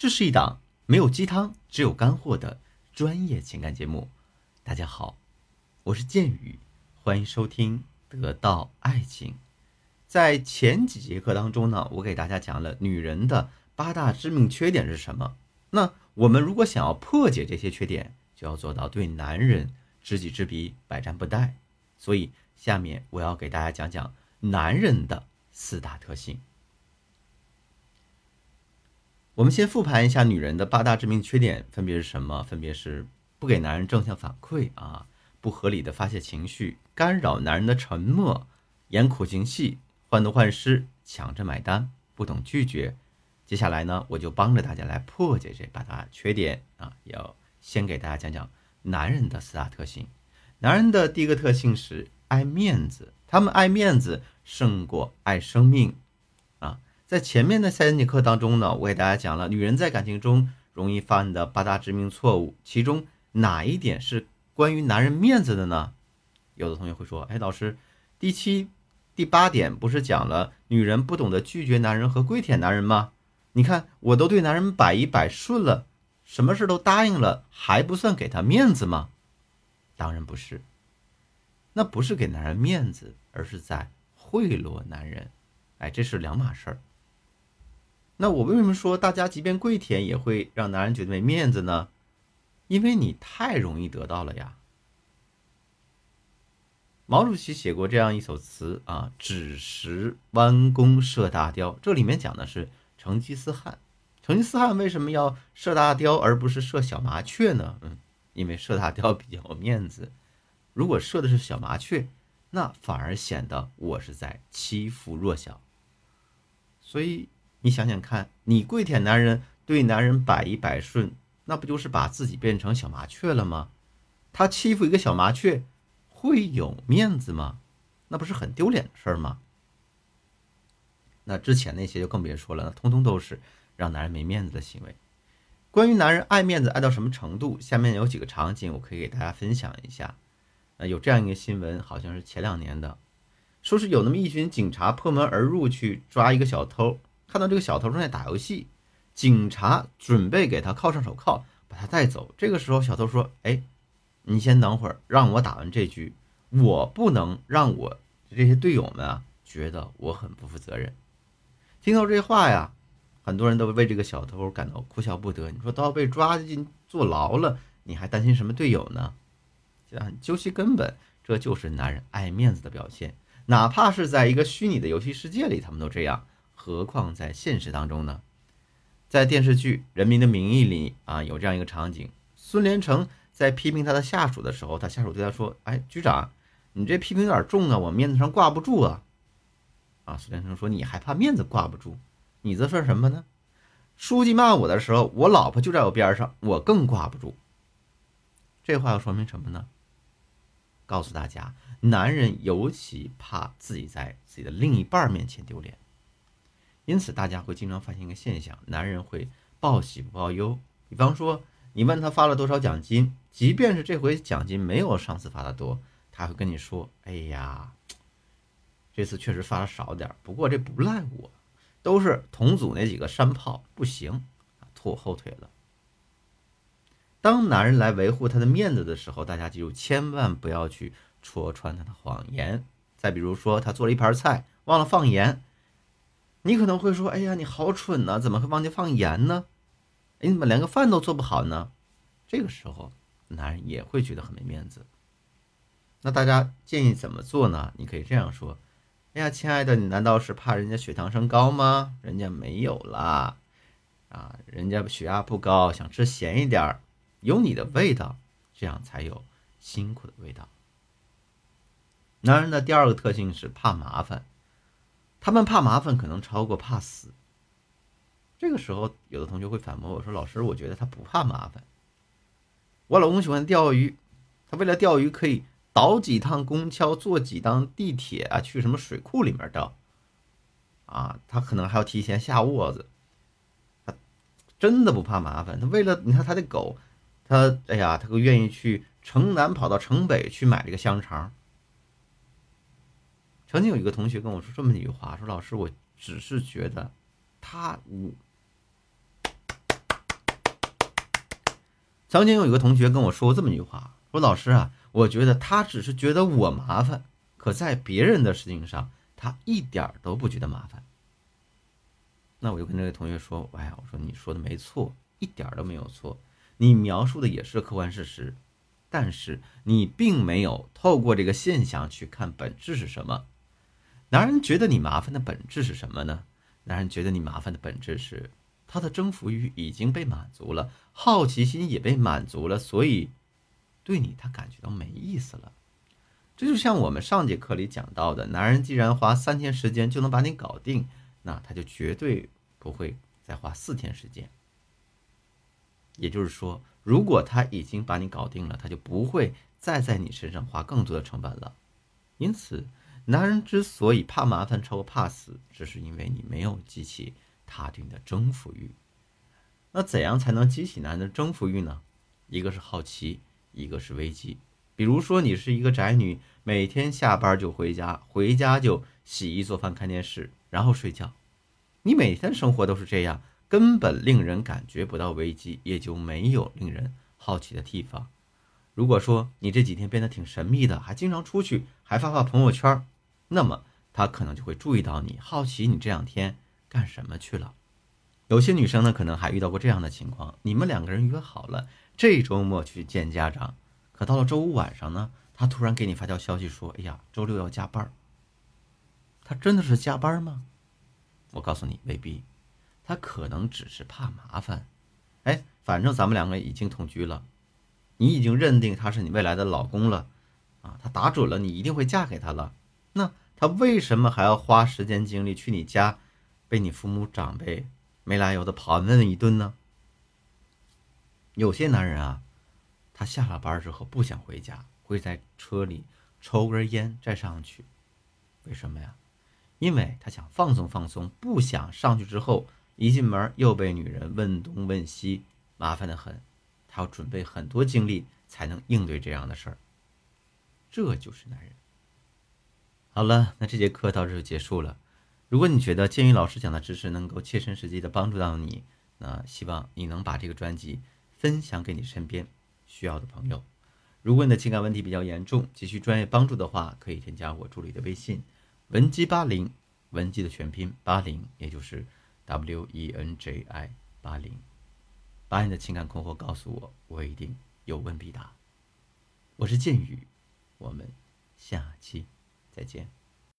这是一档没有鸡汤，只有干货的专业情感节目。大家好，我是剑宇，欢迎收听《得到爱情》。在前几节课当中呢，我给大家讲了女人的八大致命缺点是什么。那我们如果想要破解这些缺点，就要做到对男人知己知彼，百战不殆。所以下面我要给大家讲讲男人的四大特性。我们先复盘一下女人的八大致命缺点，分别是什么？分别是不给男人正向反馈啊，不合理的发泄情绪，干扰男人的沉默，演苦情戏，患得患失，抢着买单，不懂拒绝。接下来呢，我就帮着大家来破解这八大缺点啊，要先给大家讲讲男人的四大特性。男人的第一个特性是爱面子，他们爱面子胜过爱生命。在前面的三节课当中呢，我给大家讲了女人在感情中容易犯的八大致命错误，其中哪一点是关于男人面子的呢？有的同学会说：“哎，老师，第七、第八点不是讲了女人不懂得拒绝男人和跪舔男人吗？你看我都对男人百依百顺了，什么事都答应了，还不算给他面子吗？当然不是，那不是给男人面子，而是在贿赂男人。哎，这是两码事儿。”那我为什么说大家即便跪舔也会让男人觉得没面子呢？因为你太容易得到了呀。毛主席写过这样一首词啊：“只识弯弓射大雕。”这里面讲的是成吉思汗。成吉思汗为什么要射大雕而不是射小麻雀呢？嗯，因为射大雕比较有面子。如果射的是小麻雀，那反而显得我是在欺负弱小。所以。你想想看，你跪舔男人，对男人百依百顺，那不就是把自己变成小麻雀了吗？他欺负一个小麻雀，会有面子吗？那不是很丢脸的事儿吗？那之前那些就更别说了，那通通都是让男人没面子的行为。关于男人爱面子爱到什么程度，下面有几个场景我可以给大家分享一下。呃，有这样一个新闻，好像是前两年的，说是有那么一群警察破门而入去抓一个小偷。看到这个小偷正在打游戏，警察准备给他铐上手铐，把他带走。这个时候，小偷说：“哎，你先等会儿，让我打完这局，我不能让我这些队友们啊觉得我很不负责任。”听到这话呀，很多人都为这个小偷感到哭笑不得。你说都要被抓进坐牢了，你还担心什么队友呢？究其根本，这就是男人爱面子的表现。哪怕是在一个虚拟的游戏世界里，他们都这样。何况在现实当中呢？在电视剧《人民的名义》里啊，有这样一个场景：孙连成在批评他的下属的时候，他下属对他说：“哎，局长，你这批评有点重啊，我面子上挂不住啊。”啊，孙连成说：“你还怕面子挂不住？你这算什么呢？书记骂我的时候，我老婆就在我边上，我更挂不住。”这话要说明什么呢？告诉大家，男人尤其怕自己在自己的另一半面前丢脸。因此，大家会经常发现一个现象：男人会报喜不报忧。比方说，你问他发了多少奖金，即便是这回奖金没有上次发的多，他会跟你说：“哎呀，这次确实发的少点不过这不赖我，都是同组那几个山炮不行，拖我后腿了。”当男人来维护他的面子的时候，大家记住，千万不要去戳穿他的谎言。再比如说，他做了一盘菜，忘了放盐。你可能会说：“哎呀，你好蠢呐，怎么会忘记放盐呢？你怎么连个饭都做不好呢？”这个时候，男人也会觉得很没面子。那大家建议怎么做呢？你可以这样说：“哎呀，亲爱的，你难道是怕人家血糖升高吗？人家没有啦，啊，人家血压不高，想吃咸一点，有你的味道，这样才有辛苦的味道。”男人的第二个特性是怕麻烦。他们怕麻烦，可能超过怕死。这个时候，有的同学会反驳我说：“老师，我觉得他不怕麻烦。我老公喜欢钓鱼，他为了钓鱼可以倒几趟公交，坐几趟地铁啊，去什么水库里面钓。啊，他可能还要提前下窝子。他真的不怕麻烦。他为了你看他的狗，他哎呀，他都愿意去城南跑到城北去买这个香肠。”曾经有一个同学跟我说这么一句话：“说老师，我只是觉得他我曾经有一个同学跟我说过这么一句话：“说老师啊，我觉得他只是觉得我麻烦，可在别人的事情上，他一点都不觉得麻烦。”那我就跟这位同学说：“哎呀，我说你说的没错，一点都没有错，你描述的也是客观事实，但是你并没有透过这个现象去看本质是什么。男人觉得你麻烦的本质是什么呢？男人觉得你麻烦的本质是他的征服欲已经被满足了，好奇心也被满足了，所以对你他感觉到没意思了。这就像我们上节课里讲到的，男人既然花三天时间就能把你搞定。”那他就绝对不会再花四天时间。也就是说，如果他已经把你搞定了，他就不会再在你身上花更多的成本了。因此，男人之所以怕麻烦超过怕死，只是因为你没有激起他对你的征服欲。那怎样才能激起男人的征服欲呢？一个是好奇，一个是危机。比如说，你是一个宅女，每天下班就回家，回家就洗衣做饭、看电视。然后睡觉，你每天生活都是这样，根本令人感觉不到危机，也就没有令人好奇的地方。如果说你这几天变得挺神秘的，还经常出去，还发发朋友圈，那么他可能就会注意到你，好奇你这两天干什么去了。有些女生呢，可能还遇到过这样的情况：你们两个人约好了这周末去见家长，可到了周五晚上呢，他突然给你发条消息说：“哎呀，周六要加班。”他真的是加班吗？我告诉你，未必，他可能只是怕麻烦。哎，反正咱们两个已经同居了，你已经认定他是你未来的老公了，啊，他打准了你一定会嫁给他了。那他为什么还要花时间精力去你家，被你父母长辈没来由的盘问一顿呢？有些男人啊，他下了班之后不想回家，会在车里抽根烟再上去，为什么呀？因为他想放松放松，不想上去之后一进门又被女人问东问西，麻烦的很。他要准备很多精力才能应对这样的事儿。这就是男人。好了，那这节课到这就结束了。如果你觉得建宇老师讲的知识能够切身实际的帮助到你，那希望你能把这个专辑分享给你身边需要的朋友。如果你的情感问题比较严重，急需专业帮助的话，可以添加我助理的微信。文姬八零，文姬的全拼八零，也就是 W E N J I 八零，把你的情感困惑告诉我，我一定有问必答。我是剑宇，我们下期再见。